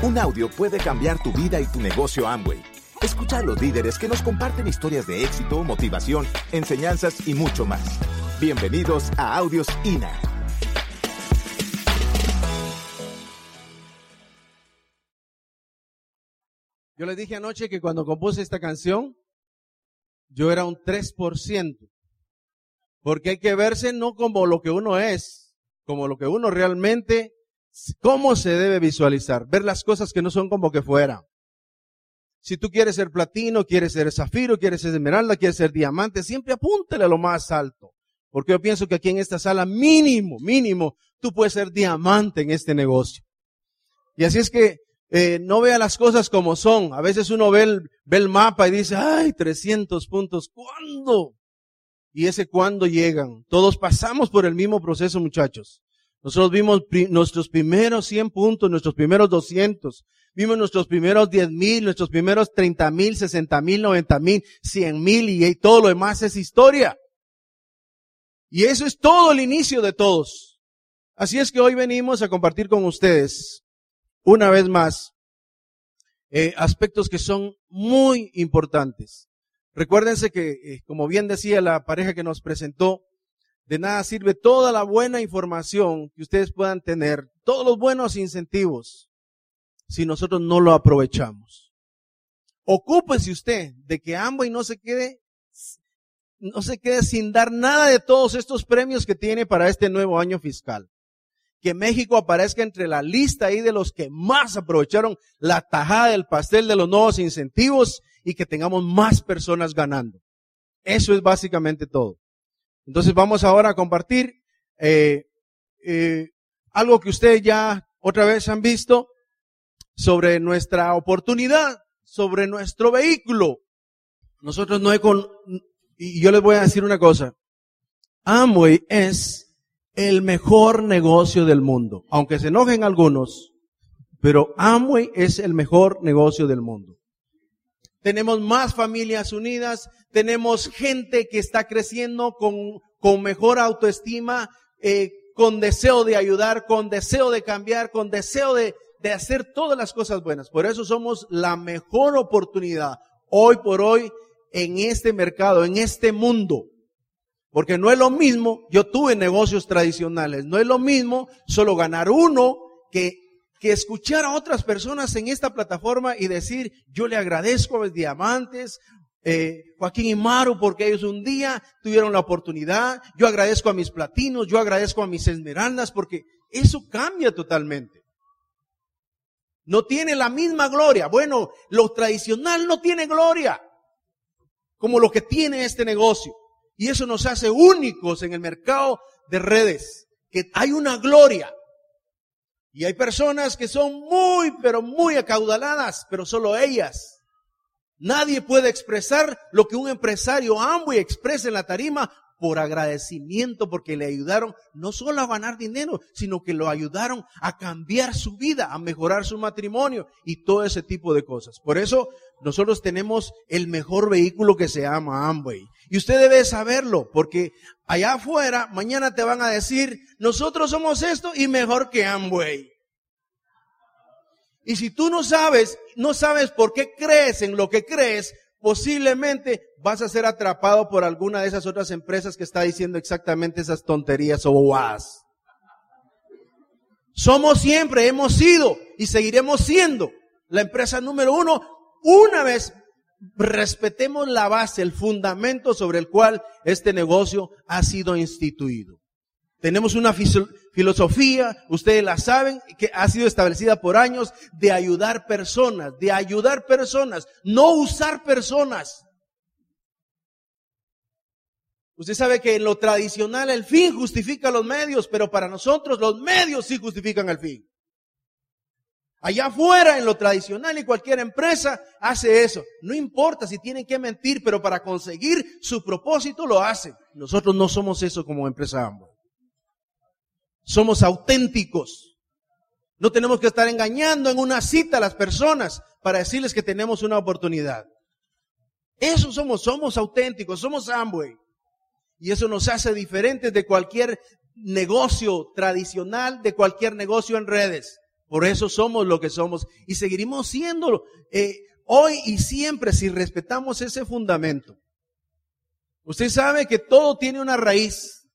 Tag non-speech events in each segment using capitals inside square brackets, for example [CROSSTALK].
Un audio puede cambiar tu vida y tu negocio Amway. Escucha a los líderes que nos comparten historias de éxito, motivación, enseñanzas y mucho más. Bienvenidos a Audios INA. Yo les dije anoche que cuando compuse esta canción, yo era un 3%. Porque hay que verse no como lo que uno es, como lo que uno realmente, cómo se debe visualizar, ver las cosas que no son como que fuera. Si tú quieres ser platino, quieres ser zafiro, quieres ser esmeralda, quieres ser diamante, siempre apúntale a lo más alto. Porque yo pienso que aquí en esta sala, mínimo, mínimo, tú puedes ser diamante en este negocio. Y así es que eh, no vea las cosas como son. A veces uno ve el, ve el mapa y dice, ay, 300 puntos, ¿cuándo? Y ese cuándo llegan. Todos pasamos por el mismo proceso, muchachos. Nosotros vimos nuestros primeros 100 puntos, nuestros primeros 200. Vimos nuestros primeros 10 mil, nuestros primeros 30 mil, 60 mil, 90 mil, 100 mil y todo lo demás es historia. Y eso es todo el inicio de todos. Así es que hoy venimos a compartir con ustedes, una vez más, eh, aspectos que son muy importantes. Recuérdense que, eh, como bien decía la pareja que nos presentó, de nada sirve toda la buena información que ustedes puedan tener, todos los buenos incentivos, si nosotros no lo aprovechamos. Ocúpese usted de que y no se quede no se quede sin dar nada de todos estos premios que tiene para este nuevo año fiscal. Que México aparezca entre la lista ahí de los que más aprovecharon la tajada del pastel de los nuevos incentivos y que tengamos más personas ganando. Eso es básicamente todo. Entonces vamos ahora a compartir eh, eh, algo que ustedes ya otra vez han visto sobre nuestra oportunidad, sobre nuestro vehículo. Nosotros no he con, y yo les voy a decir una cosa. Amway es el mejor negocio del mundo. Aunque se enojen algunos, pero Amway es el mejor negocio del mundo. Tenemos más familias unidas, tenemos gente que está creciendo con, con mejor autoestima, eh, con deseo de ayudar, con deseo de cambiar, con deseo de, de hacer todas las cosas buenas. Por eso somos la mejor oportunidad hoy por hoy en este mercado, en este mundo. Porque no es lo mismo, yo tuve negocios tradicionales, no es lo mismo solo ganar uno que, que escuchar a otras personas en esta plataforma y decir, yo le agradezco a mis diamantes, eh, Joaquín y Maru, porque ellos un día tuvieron la oportunidad, yo agradezco a mis platinos, yo agradezco a mis esmeraldas, porque eso cambia totalmente. No tiene la misma gloria. Bueno, lo tradicional no tiene gloria como lo que tiene este negocio. Y eso nos hace únicos en el mercado de redes, que hay una gloria. Y hay personas que son muy, pero muy acaudaladas, pero solo ellas. Nadie puede expresar lo que un empresario y expresa en la tarima por agradecimiento porque le ayudaron no solo a ganar dinero, sino que lo ayudaron a cambiar su vida, a mejorar su matrimonio y todo ese tipo de cosas. Por eso nosotros tenemos el mejor vehículo que se llama Amway. Y usted debe saberlo, porque allá afuera mañana te van a decir, nosotros somos esto y mejor que Amway. Y si tú no sabes, no sabes por qué crees en lo que crees, posiblemente vas a ser atrapado por alguna de esas otras empresas que está diciendo exactamente esas tonterías o bobadas. Somos siempre, hemos sido y seguiremos siendo la empresa número uno una vez respetemos la base, el fundamento sobre el cual este negocio ha sido instituido. Tenemos una filosofía, ustedes la saben, que ha sido establecida por años de ayudar personas, de ayudar personas, no usar personas. Usted sabe que en lo tradicional el fin justifica los medios, pero para nosotros los medios sí justifican el fin. Allá afuera, en lo tradicional, y cualquier empresa hace eso. No importa si tienen que mentir, pero para conseguir su propósito lo hacen. Nosotros no somos eso como empresa ambos. Somos auténticos. No tenemos que estar engañando en una cita a las personas para decirles que tenemos una oportunidad. Eso somos, somos auténticos, somos Amway. Y eso nos hace diferentes de cualquier negocio tradicional, de cualquier negocio en redes. Por eso somos lo que somos y seguiremos siendo eh, hoy y siempre si respetamos ese fundamento. Usted sabe que todo tiene una raíz.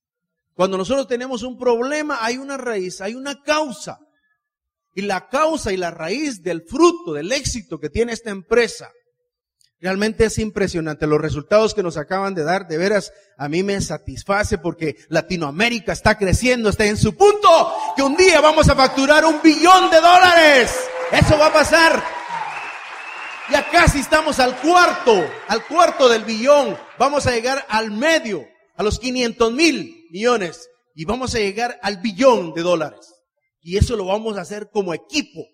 Cuando nosotros tenemos un problema, hay una raíz, hay una causa. Y la causa y la raíz del fruto, del éxito que tiene esta empresa, realmente es impresionante. Los resultados que nos acaban de dar, de veras, a mí me satisface porque Latinoamérica está creciendo, está en su punto, que un día vamos a facturar un billón de dólares. Eso va a pasar. Ya casi estamos al cuarto, al cuarto del billón. Vamos a llegar al medio, a los 500 mil millones. Y vamos a llegar al billón de dólares. Y eso lo vamos a hacer como equipo,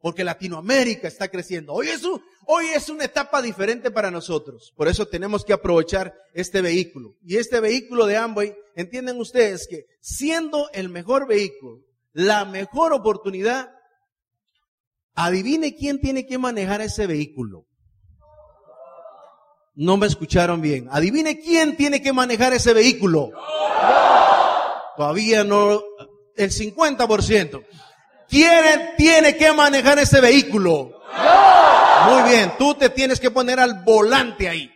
porque Latinoamérica está creciendo. Hoy es, hoy es una etapa diferente para nosotros. Por eso tenemos que aprovechar este vehículo. Y este vehículo de Amway, entienden ustedes que siendo el mejor vehículo, la mejor oportunidad, adivine quién tiene que manejar ese vehículo. No me escucharon bien. Adivine quién tiene que manejar ese vehículo. Todavía no, el 50%. ¿Quién tiene que manejar ese vehículo? Muy bien, tú te tienes que poner al volante ahí.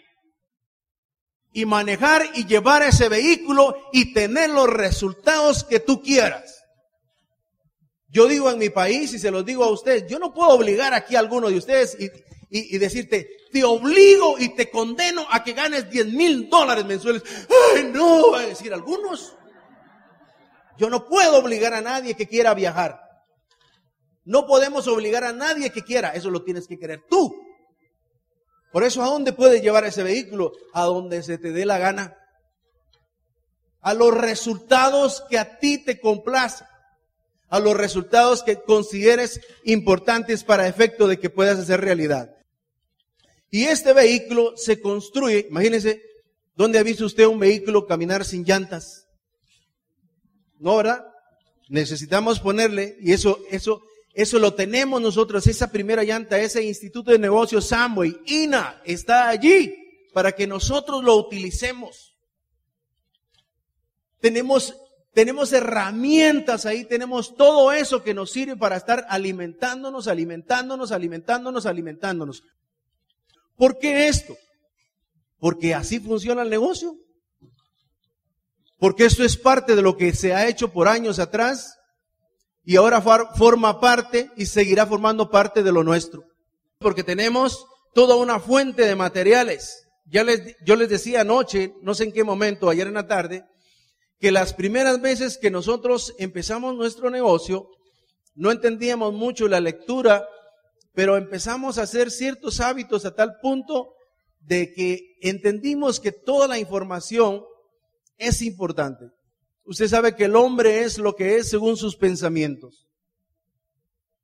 Y manejar y llevar ese vehículo y tener los resultados que tú quieras. Yo digo en mi país y se los digo a ustedes, yo no puedo obligar aquí a alguno de ustedes y, y, decirte, te obligo y te condeno a que ganes 10 mil dólares mensuales. Ay, no, a decir algunos. Yo no puedo obligar a nadie que quiera viajar. No podemos obligar a nadie que quiera. Eso lo tienes que querer tú. Por eso, ¿a dónde puedes llevar ese vehículo? A donde se te dé la gana. A los resultados que a ti te complazcan. A los resultados que consideres importantes para efecto de que puedas hacer realidad. Y este vehículo se construye, imagínense, ¿dónde ha visto usted un vehículo caminar sin llantas? ¿No, verdad? Necesitamos ponerle, y eso, eso, eso lo tenemos nosotros, esa primera llanta, ese Instituto de Negocios Samway, INA, está allí para que nosotros lo utilicemos. Tenemos, tenemos herramientas ahí, tenemos todo eso que nos sirve para estar alimentándonos, alimentándonos, alimentándonos, alimentándonos. ¿Por qué esto? Porque así funciona el negocio. Porque esto es parte de lo que se ha hecho por años atrás y ahora forma parte y seguirá formando parte de lo nuestro. Porque tenemos toda una fuente de materiales. Ya les, yo les decía anoche, no sé en qué momento, ayer en la tarde, que las primeras veces que nosotros empezamos nuestro negocio, no entendíamos mucho la lectura, pero empezamos a hacer ciertos hábitos a tal punto de que entendimos que toda la información es importante. Usted sabe que el hombre es lo que es según sus pensamientos.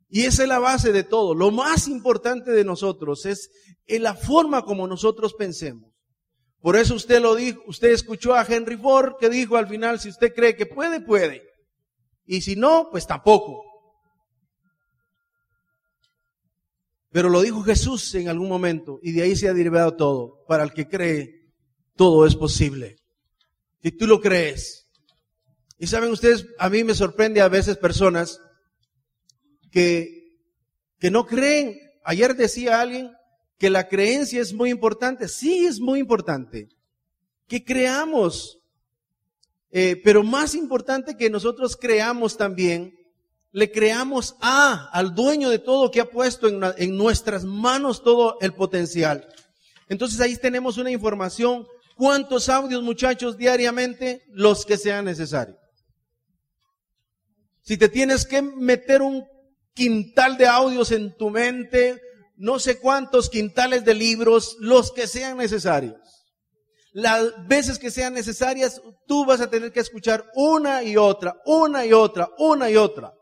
Y esa es la base de todo. Lo más importante de nosotros es en la forma como nosotros pensemos. Por eso usted lo dijo, usted escuchó a Henry Ford que dijo al final, si usted cree que puede, puede. Y si no, pues tampoco. Pero lo dijo Jesús en algún momento y de ahí se ha derivado todo. Para el que cree, todo es posible. Si tú lo crees. Y saben ustedes, a mí me sorprende a veces personas que, que no creen. Ayer decía alguien que la creencia es muy importante. Sí, es muy importante. Que creamos. Eh, pero más importante que nosotros creamos también, le creamos a, al dueño de todo que ha puesto en, en nuestras manos todo el potencial. Entonces ahí tenemos una información ¿Cuántos audios, muchachos, diariamente? Los que sean necesarios. Si te tienes que meter un quintal de audios en tu mente, no sé cuántos quintales de libros, los que sean necesarios. Las veces que sean necesarias, tú vas a tener que escuchar una y otra, una y otra, una y otra.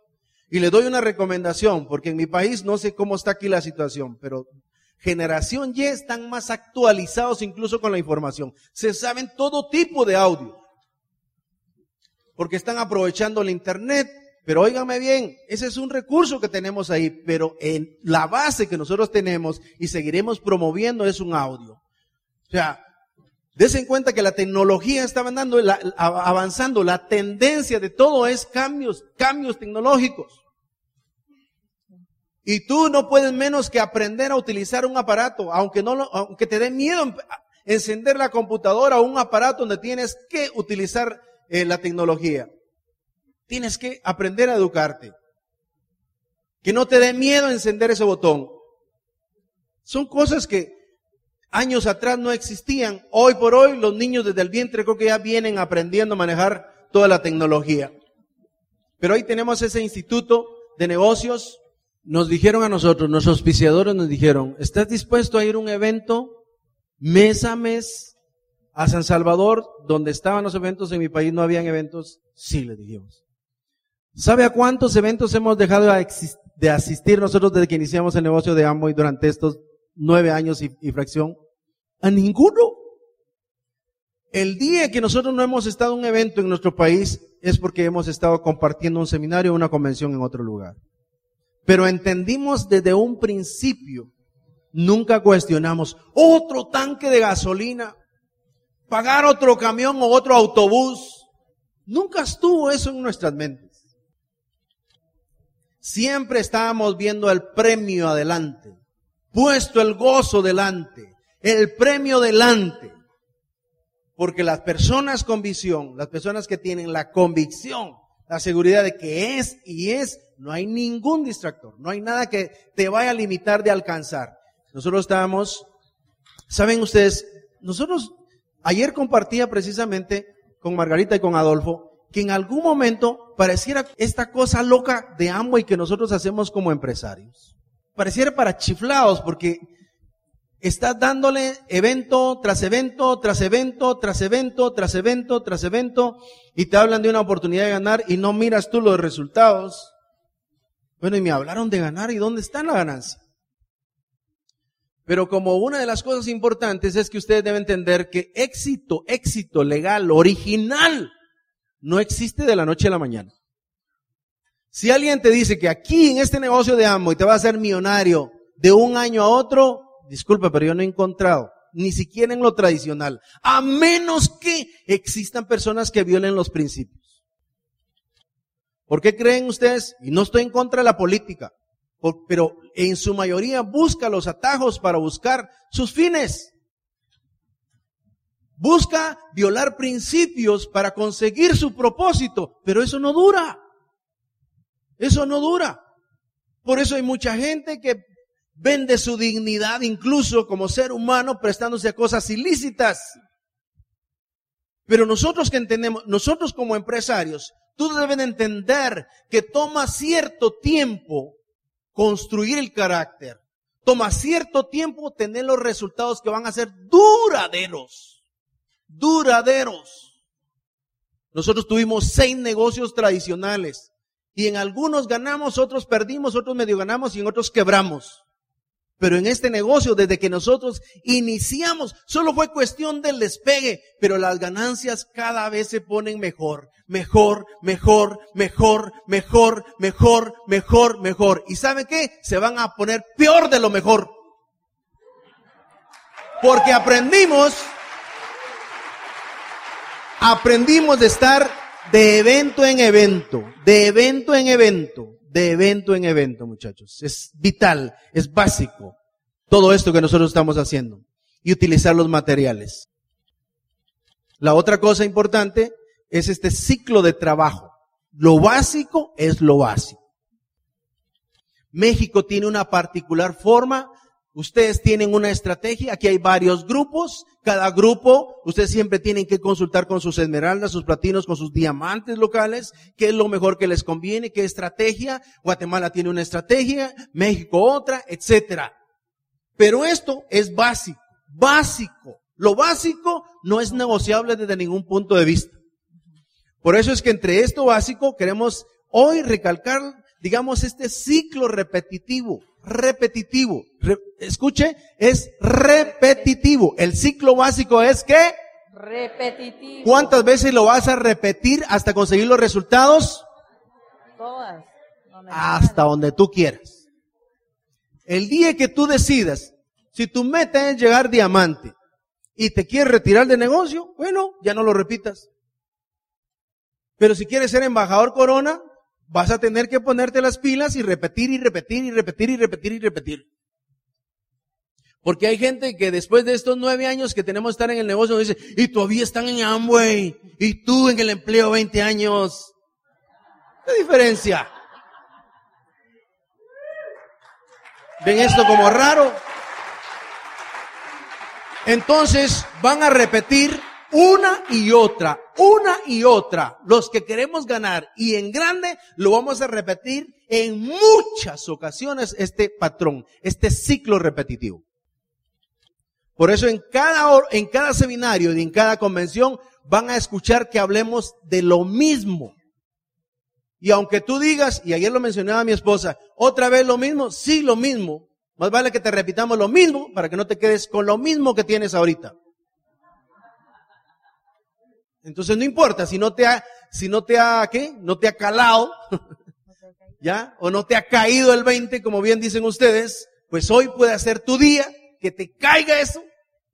Y le doy una recomendación, porque en mi país no sé cómo está aquí la situación, pero generación Y están más actualizados incluso con la información. Se saben todo tipo de audio. Porque están aprovechando el Internet. Pero óigame bien, ese es un recurso que tenemos ahí, pero en la base que nosotros tenemos y seguiremos promoviendo es un audio. O sea, Desen cuenta que la tecnología está avanzando, avanzando, la tendencia de todo es cambios, cambios tecnológicos. Y tú no puedes menos que aprender a utilizar un aparato, aunque no aunque te dé miedo encender la computadora o un aparato donde tienes que utilizar eh, la tecnología. Tienes que aprender a educarte. Que no te dé miedo encender ese botón. Son cosas que años atrás no existían. Hoy por hoy los niños desde el vientre creo que ya vienen aprendiendo a manejar toda la tecnología. Pero ahí tenemos ese instituto de negocios. Nos dijeron a nosotros, nuestros auspiciadores nos dijeron, ¿estás dispuesto a ir a un evento mes a mes a San Salvador, donde estaban los eventos en mi país, no habían eventos? Sí, le dijimos. ¿Sabe a cuántos eventos hemos dejado de asistir nosotros desde que iniciamos el negocio de Amway durante estos nueve años y, y fracción? A ninguno. El día que nosotros no hemos estado en un evento en nuestro país es porque hemos estado compartiendo un seminario o una convención en otro lugar. Pero entendimos desde un principio, nunca cuestionamos otro tanque de gasolina, pagar otro camión o otro autobús. Nunca estuvo eso en nuestras mentes. Siempre estábamos viendo el premio adelante, puesto el gozo delante, el premio delante. Porque las personas con visión, las personas que tienen la convicción, la seguridad de que es y es, no hay ningún distractor, no hay nada que te vaya a limitar de alcanzar. Nosotros estábamos, saben ustedes, nosotros ayer compartía precisamente con Margarita y con Adolfo que en algún momento pareciera esta cosa loca de y que nosotros hacemos como empresarios. Pareciera para chiflados porque Estás dándole evento tras evento, tras evento, tras evento, tras evento, tras evento, y te hablan de una oportunidad de ganar y no miras tú los resultados. Bueno, y me hablaron de ganar y dónde está la ganancia. Pero como una de las cosas importantes es que ustedes deben entender que éxito, éxito legal, original, no existe de la noche a la mañana. Si alguien te dice que aquí en este negocio de amo y te va a hacer millonario de un año a otro, disculpe, pero yo no he encontrado, ni siquiera en lo tradicional, a menos que existan personas que violen los principios. ¿Por qué creen ustedes? Y no estoy en contra de la política, pero en su mayoría busca los atajos para buscar sus fines. Busca violar principios para conseguir su propósito, pero eso no dura. Eso no dura. Por eso hay mucha gente que vende su dignidad incluso como ser humano prestándose a cosas ilícitas. Pero nosotros que entendemos, nosotros como empresarios, tú deben entender que toma cierto tiempo construir el carácter. Toma cierto tiempo tener los resultados que van a ser duraderos. Duraderos. Nosotros tuvimos seis negocios tradicionales y en algunos ganamos, otros perdimos, otros medio ganamos y en otros quebramos. Pero en este negocio, desde que nosotros iniciamos, solo fue cuestión del despegue, pero las ganancias cada vez se ponen mejor, mejor, mejor, mejor, mejor, mejor, mejor, mejor. ¿Y sabe qué? Se van a poner peor de lo mejor. Porque aprendimos, aprendimos de estar de evento en evento, de evento en evento, de evento en evento, muchachos. Es vital, es básico todo esto que nosotros estamos haciendo y utilizar los materiales. La otra cosa importante es este ciclo de trabajo. Lo básico es lo básico. México tiene una particular forma Ustedes tienen una estrategia, aquí hay varios grupos, cada grupo, ustedes siempre tienen que consultar con sus esmeraldas, sus platinos, con sus diamantes locales, qué es lo mejor que les conviene, qué estrategia, Guatemala tiene una estrategia, México otra, etcétera. Pero esto es básico, básico. Lo básico no es negociable desde ningún punto de vista. Por eso es que entre esto básico queremos hoy recalcar, digamos, este ciclo repetitivo repetitivo. escuche, es repetitivo. El ciclo básico es que repetitivo. ¿Cuántas veces lo vas a repetir hasta conseguir los resultados? Todas. hasta donde tú quieras. El día que tú decidas, si tu meta es llegar diamante y te quieres retirar de negocio, bueno, ya no lo repitas. Pero si quieres ser embajador corona, vas a tener que ponerte las pilas y repetir y repetir y repetir y repetir y repetir. Porque hay gente que después de estos nueve años que tenemos estar en el negocio nos dice, y todavía están en Amway, y tú en el empleo 20 años. ¿Qué diferencia? ¿Ven esto como raro? Entonces van a repetir una y otra, una y otra. Los que queremos ganar y en grande lo vamos a repetir en muchas ocasiones este patrón, este ciclo repetitivo. Por eso en cada, en cada seminario y en cada convención van a escuchar que hablemos de lo mismo. Y aunque tú digas, y ayer lo mencionaba mi esposa, otra vez lo mismo, sí lo mismo, más vale que te repitamos lo mismo para que no te quedes con lo mismo que tienes ahorita. Entonces no importa si no te ha, si no te ha, ¿qué? No te ha calado, [LAUGHS] ¿ya? O no te ha caído el 20, como bien dicen ustedes, pues hoy puede ser tu día, que te caiga eso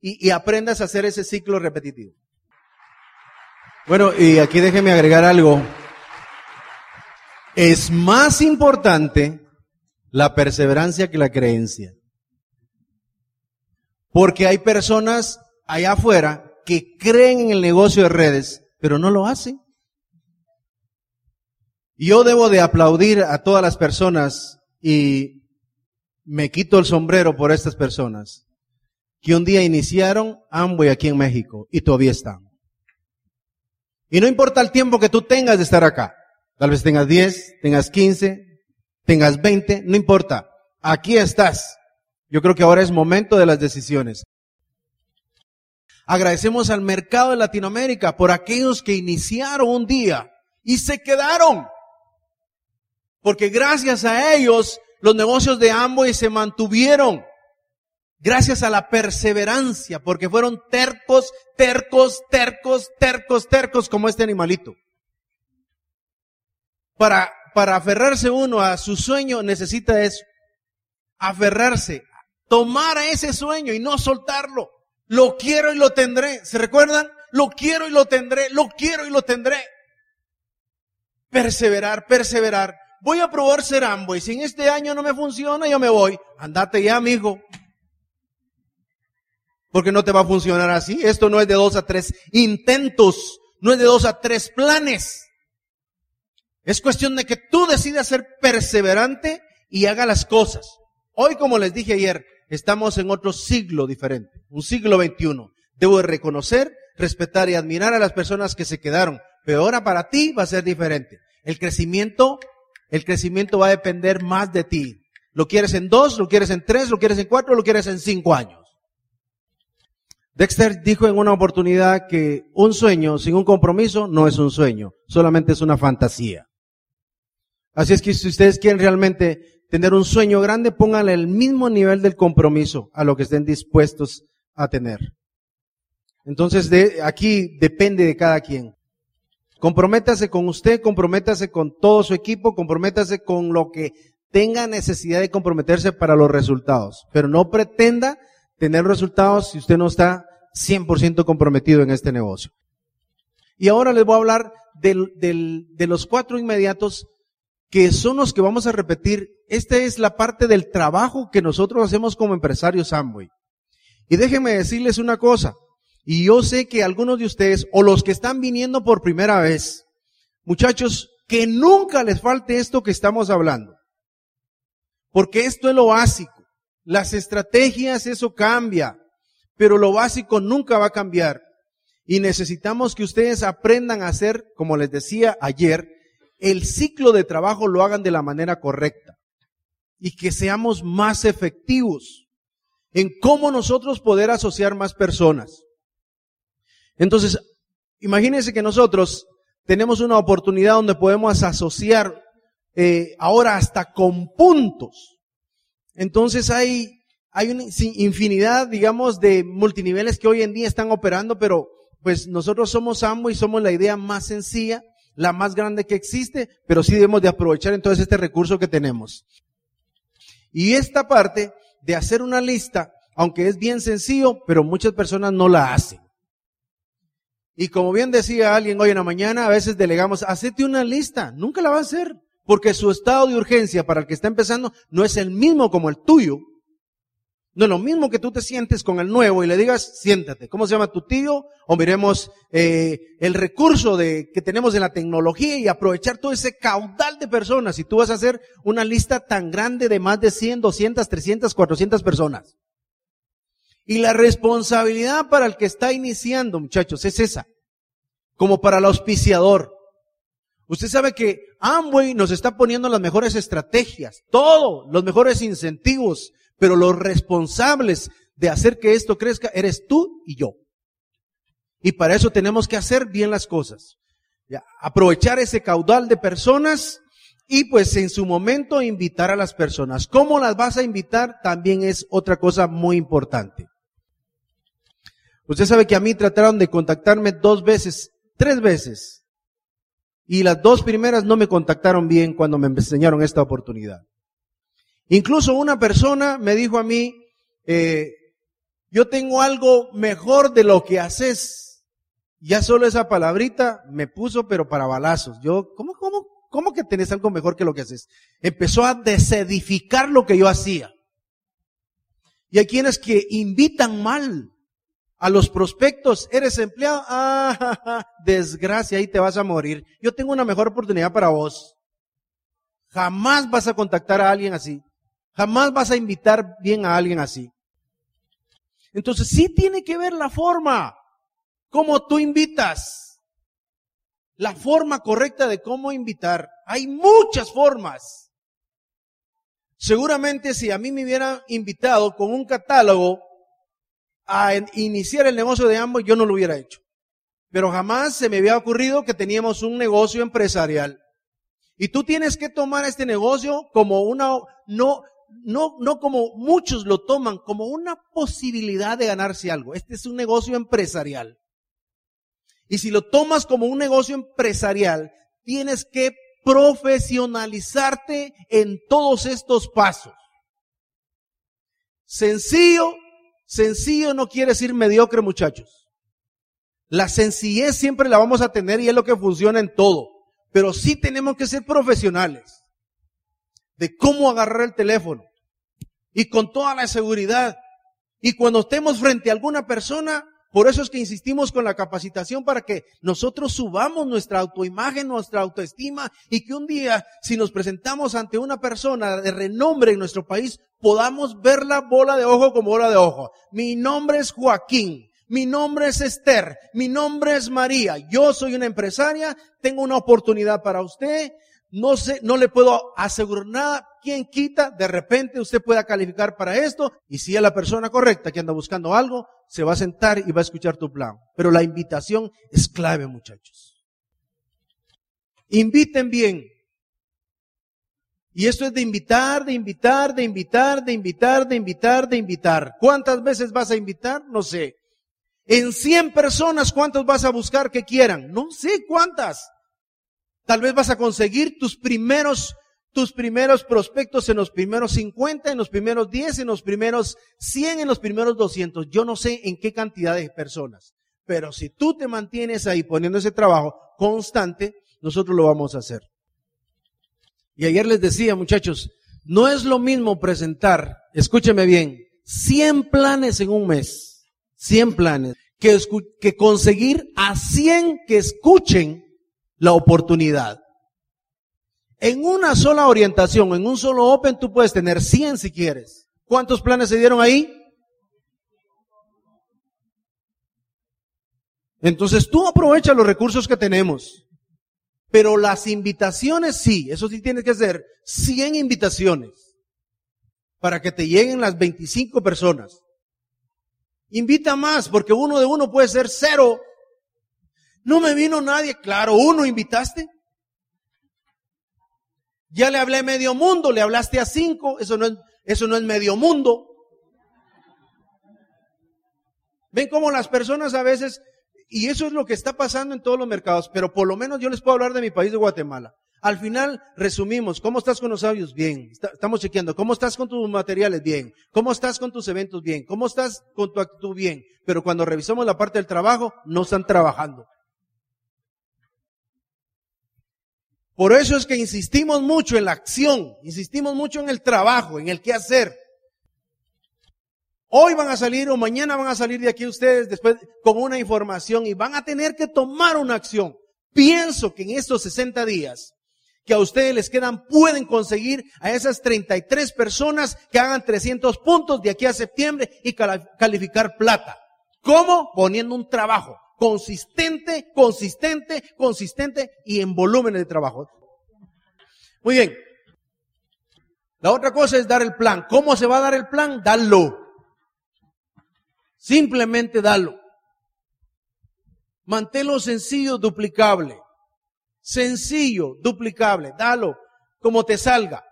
y, y aprendas a hacer ese ciclo repetitivo. Bueno, y aquí déjeme agregar algo. Es más importante la perseverancia que la creencia. Porque hay personas allá afuera que creen en el negocio de redes, pero no lo hacen. Yo debo de aplaudir a todas las personas y me quito el sombrero por estas personas que un día iniciaron Amway aquí en México y todavía están. Y no importa el tiempo que tú tengas de estar acá. Tal vez tengas 10, tengas 15, tengas 20, no importa. Aquí estás. Yo creo que ahora es momento de las decisiones. Agradecemos al mercado de Latinoamérica por aquellos que iniciaron un día y se quedaron. Porque gracias a ellos los negocios de Amway se mantuvieron. Gracias a la perseverancia, porque fueron tercos, tercos, tercos, tercos, tercos como este animalito. Para para aferrarse uno a su sueño necesita eso. Aferrarse, tomar a ese sueño y no soltarlo. Lo quiero y lo tendré. ¿Se recuerdan? Lo quiero y lo tendré, lo quiero y lo tendré. Perseverar, perseverar. Voy a probar ser y si en este año no me funciona, yo me voy. Andate ya, amigo. Porque no te va a funcionar así. Esto no es de dos a tres intentos. No es de dos a tres planes. Es cuestión de que tú decidas ser perseverante y haga las cosas. Hoy, como les dije ayer, estamos en otro siglo diferente, un siglo XXI. Debo reconocer, respetar y admirar a las personas que se quedaron, pero ahora para ti va a ser diferente. El crecimiento, el crecimiento va a depender más de ti. Lo quieres en dos, lo quieres en tres, lo quieres en cuatro, lo quieres en cinco años. Dexter dijo en una oportunidad que un sueño sin un compromiso no es un sueño, solamente es una fantasía. Así es que si ustedes quieren realmente tener un sueño grande, pónganle el mismo nivel del compromiso a lo que estén dispuestos a tener. Entonces, de, aquí depende de cada quien. Comprométase con usted, comprométase con todo su equipo, comprométase con lo que tenga necesidad de comprometerse para los resultados. Pero no pretenda tener resultados si usted no está 100% comprometido en este negocio. Y ahora les voy a hablar del, del, de los cuatro inmediatos que son los que vamos a repetir. Esta es la parte del trabajo que nosotros hacemos como empresarios Amway. Y déjenme decirles una cosa, y yo sé que algunos de ustedes, o los que están viniendo por primera vez, muchachos, que nunca les falte esto que estamos hablando. Porque esto es lo básico. Las estrategias, eso cambia, pero lo básico nunca va a cambiar. Y necesitamos que ustedes aprendan a hacer, como les decía ayer, el ciclo de trabajo lo hagan de la manera correcta y que seamos más efectivos en cómo nosotros poder asociar más personas. Entonces, imagínense que nosotros tenemos una oportunidad donde podemos asociar eh, ahora hasta con puntos. Entonces hay, hay una infinidad, digamos, de multiniveles que hoy en día están operando, pero pues nosotros somos ambos y somos la idea más sencilla la más grande que existe, pero sí debemos de aprovechar entonces este recurso que tenemos. Y esta parte de hacer una lista, aunque es bien sencillo, pero muchas personas no la hacen. Y como bien decía alguien hoy en la mañana, a veces delegamos, hacete una lista, nunca la va a hacer, Porque su estado de urgencia para el que está empezando no es el mismo como el tuyo. No lo mismo que tú te sientes con el nuevo y le digas, siéntate, ¿cómo se llama tu tío? O miremos eh, el recurso de, que tenemos en la tecnología y aprovechar todo ese caudal de personas. Y tú vas a hacer una lista tan grande de más de 100, 200, 300, 400 personas. Y la responsabilidad para el que está iniciando, muchachos, es esa. Como para el auspiciador. Usted sabe que Amway nos está poniendo las mejores estrategias, todo, los mejores incentivos, pero los responsables de hacer que esto crezca eres tú y yo. Y para eso tenemos que hacer bien las cosas. aprovechar ese caudal de personas y pues en su momento invitar a las personas. ¿Cómo las vas a invitar? También es otra cosa muy importante. Usted sabe que a mí trataron de contactarme dos veces, tres veces. Y las dos primeras no me contactaron bien cuando me enseñaron esta oportunidad. Incluso una persona me dijo a mí, eh, yo tengo algo mejor de lo que haces. Ya solo esa palabrita me puso, pero para balazos. Yo, ¿cómo, cómo, cómo que tenés algo mejor que lo que haces? Empezó a desedificar lo que yo hacía. Y hay quienes que invitan mal a los prospectos, eres empleado, [LAUGHS] ah, desgracia, ahí te vas a morir. Yo tengo una mejor oportunidad para vos. Jamás vas a contactar a alguien así. Jamás vas a invitar bien a alguien así. Entonces sí tiene que ver la forma, cómo tú invitas. La forma correcta de cómo invitar. Hay muchas formas. Seguramente si a mí me hubieran invitado con un catálogo a iniciar el negocio de ambos, yo no lo hubiera hecho. Pero jamás se me había ocurrido que teníamos un negocio empresarial. Y tú tienes que tomar este negocio como una, no, no, no como muchos lo toman, como una posibilidad de ganarse algo. Este es un negocio empresarial. Y si lo tomas como un negocio empresarial, tienes que profesionalizarte en todos estos pasos. Sencillo, sencillo no quiere decir mediocre, muchachos. La sencillez siempre la vamos a tener y es lo que funciona en todo. Pero sí tenemos que ser profesionales de cómo agarrar el teléfono y con toda la seguridad. Y cuando estemos frente a alguna persona, por eso es que insistimos con la capacitación para que nosotros subamos nuestra autoimagen, nuestra autoestima y que un día, si nos presentamos ante una persona de renombre en nuestro país, podamos ver la bola de ojo como bola de ojo. Mi nombre es Joaquín. Mi nombre es Esther, mi nombre es María, yo soy una empresaria, tengo una oportunidad para usted, no sé, no le puedo asegurar nada. ¿Quién quita? De repente usted pueda calificar para esto. Y si es la persona correcta que anda buscando algo, se va a sentar y va a escuchar tu plan. Pero la invitación es clave, muchachos. Inviten bien. Y esto es de invitar, de invitar, de invitar, de invitar, de invitar, de invitar. ¿Cuántas veces vas a invitar? No sé. En 100 personas, ¿cuántos vas a buscar que quieran? No sé cuántas. Tal vez vas a conseguir tus primeros, tus primeros prospectos en los primeros 50, en los primeros 10, en los primeros 100, en los primeros 200. Yo no sé en qué cantidad de personas. Pero si tú te mantienes ahí poniendo ese trabajo constante, nosotros lo vamos a hacer. Y ayer les decía, muchachos, no es lo mismo presentar, escúcheme bien, 100 planes en un mes, 100 planes, que, que conseguir a 100 que escuchen la oportunidad. En una sola orientación, en un solo Open, tú puedes tener 100 si quieres. ¿Cuántos planes se dieron ahí? Entonces tú aprovecha los recursos que tenemos. Pero las invitaciones sí, eso sí tienes que hacer 100 invitaciones para que te lleguen las 25 personas. Invita más, porque uno de uno puede ser cero no me vino nadie. Claro, uno invitaste. Ya le hablé medio mundo, le hablaste a cinco. Eso no es, eso no es medio mundo. Ven cómo las personas a veces, y eso es lo que está pasando en todos los mercados, pero por lo menos yo les puedo hablar de mi país de Guatemala. Al final resumimos, ¿cómo estás con los sabios? Bien. Estamos chequeando. ¿Cómo estás con tus materiales? Bien. ¿Cómo estás con tus eventos? Bien. ¿Cómo estás con tu actitud? Bien. Pero cuando revisamos la parte del trabajo, no están trabajando. Por eso es que insistimos mucho en la acción, insistimos mucho en el trabajo, en el qué hacer. Hoy van a salir o mañana van a salir de aquí ustedes después con una información y van a tener que tomar una acción. Pienso que en estos 60 días que a ustedes les quedan pueden conseguir a esas 33 personas que hagan 300 puntos de aquí a septiembre y calificar plata. ¿Cómo? Poniendo un trabajo consistente, consistente, consistente y en volúmenes de trabajo. Muy bien. La otra cosa es dar el plan. ¿Cómo se va a dar el plan? Dalo. Simplemente dalo. Manténlo sencillo, duplicable. Sencillo, duplicable. Dalo como te salga.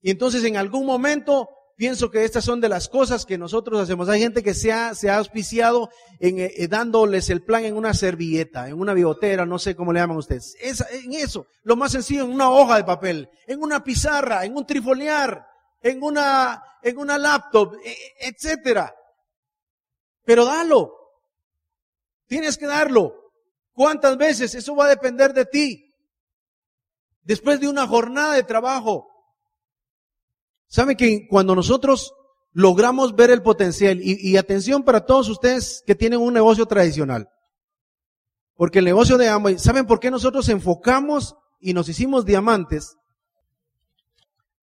Y entonces en algún momento pienso que estas son de las cosas que nosotros hacemos. Hay gente que se ha, se ha auspiciado en, eh, eh, dándoles el plan en una servilleta, en una bigotera, no sé cómo le llaman ustedes. en eso, lo más sencillo, en una hoja de papel, en una pizarra, en un trifoliar, en una, en una laptop, e, e, etcétera. Pero dalo. Tienes que darlo. ¿Cuántas veces? Eso va a depender de ti. Después de una jornada de trabajo. ¿Sabe que cuando nosotros logramos ver el potencial, y, atención para todos ustedes que tienen un negocio tradicional, porque el negocio de Amway, ¿saben por qué nosotros enfocamos y nos hicimos diamantes?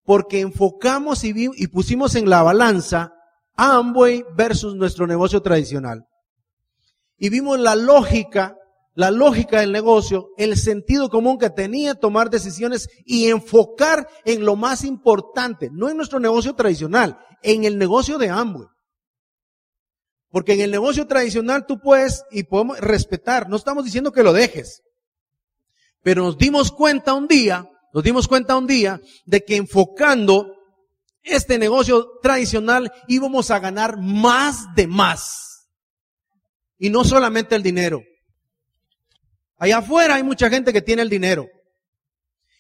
Porque enfocamos y, y pusimos en la balanza Amway versus nuestro negocio tradicional. Y vimos la lógica la lógica del negocio, el sentido común que tenía tomar decisiones y enfocar en lo más importante, no en nuestro negocio tradicional, en el negocio de Amway. Porque en el negocio tradicional tú puedes y podemos respetar, no estamos diciendo que lo dejes, pero nos dimos cuenta un día, nos dimos cuenta un día de que enfocando este negocio tradicional íbamos a ganar más de más. Y no solamente el dinero, Allá afuera hay mucha gente que tiene el dinero.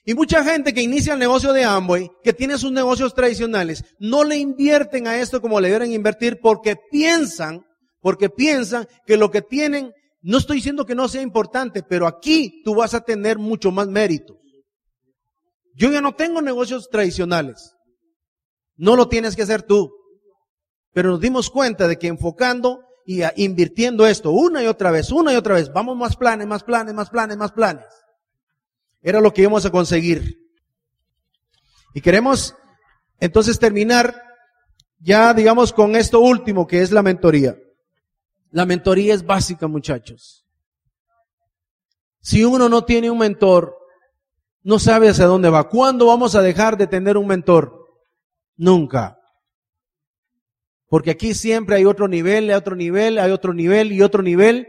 Y mucha gente que inicia el negocio de Amway, que tiene sus negocios tradicionales, no le invierten a esto como le deben invertir porque piensan, porque piensan que lo que tienen, no estoy diciendo que no sea importante, pero aquí tú vas a tener mucho más mérito. Yo ya no tengo negocios tradicionales. No lo tienes que hacer tú. Pero nos dimos cuenta de que enfocando y invirtiendo esto una y otra vez, una y otra vez. Vamos más planes, más planes, más planes, más planes. Era lo que íbamos a conseguir. Y queremos entonces terminar ya, digamos, con esto último que es la mentoría. La mentoría es básica, muchachos. Si uno no tiene un mentor, no sabe hacia dónde va. ¿Cuándo vamos a dejar de tener un mentor? Nunca. Porque aquí siempre hay otro nivel, hay otro nivel, hay otro nivel y otro nivel.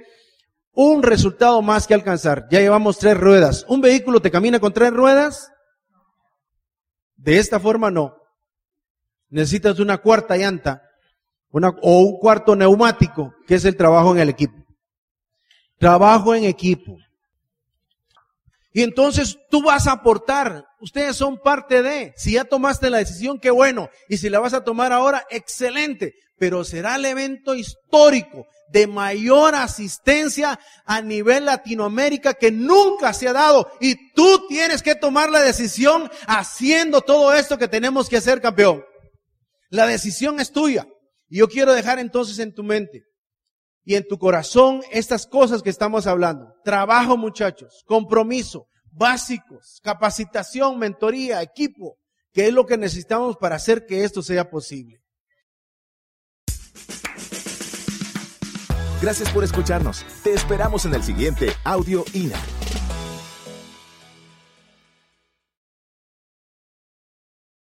Un resultado más que alcanzar. Ya llevamos tres ruedas. ¿Un vehículo te camina con tres ruedas? De esta forma no. Necesitas una cuarta llanta una, o un cuarto neumático, que es el trabajo en el equipo. Trabajo en equipo. Y entonces tú vas a aportar. Ustedes son parte de. Si ya tomaste la decisión, qué bueno. Y si la vas a tomar ahora, excelente. Pero será el evento histórico de mayor asistencia a nivel Latinoamérica que nunca se ha dado. Y tú tienes que tomar la decisión haciendo todo esto que tenemos que hacer, campeón. La decisión es tuya. Y yo quiero dejar entonces en tu mente y en tu corazón estas cosas que estamos hablando. Trabajo, muchachos, compromiso, básicos, capacitación, mentoría, equipo, que es lo que necesitamos para hacer que esto sea posible. Gracias por escucharnos. Te esperamos en el siguiente Audio INA.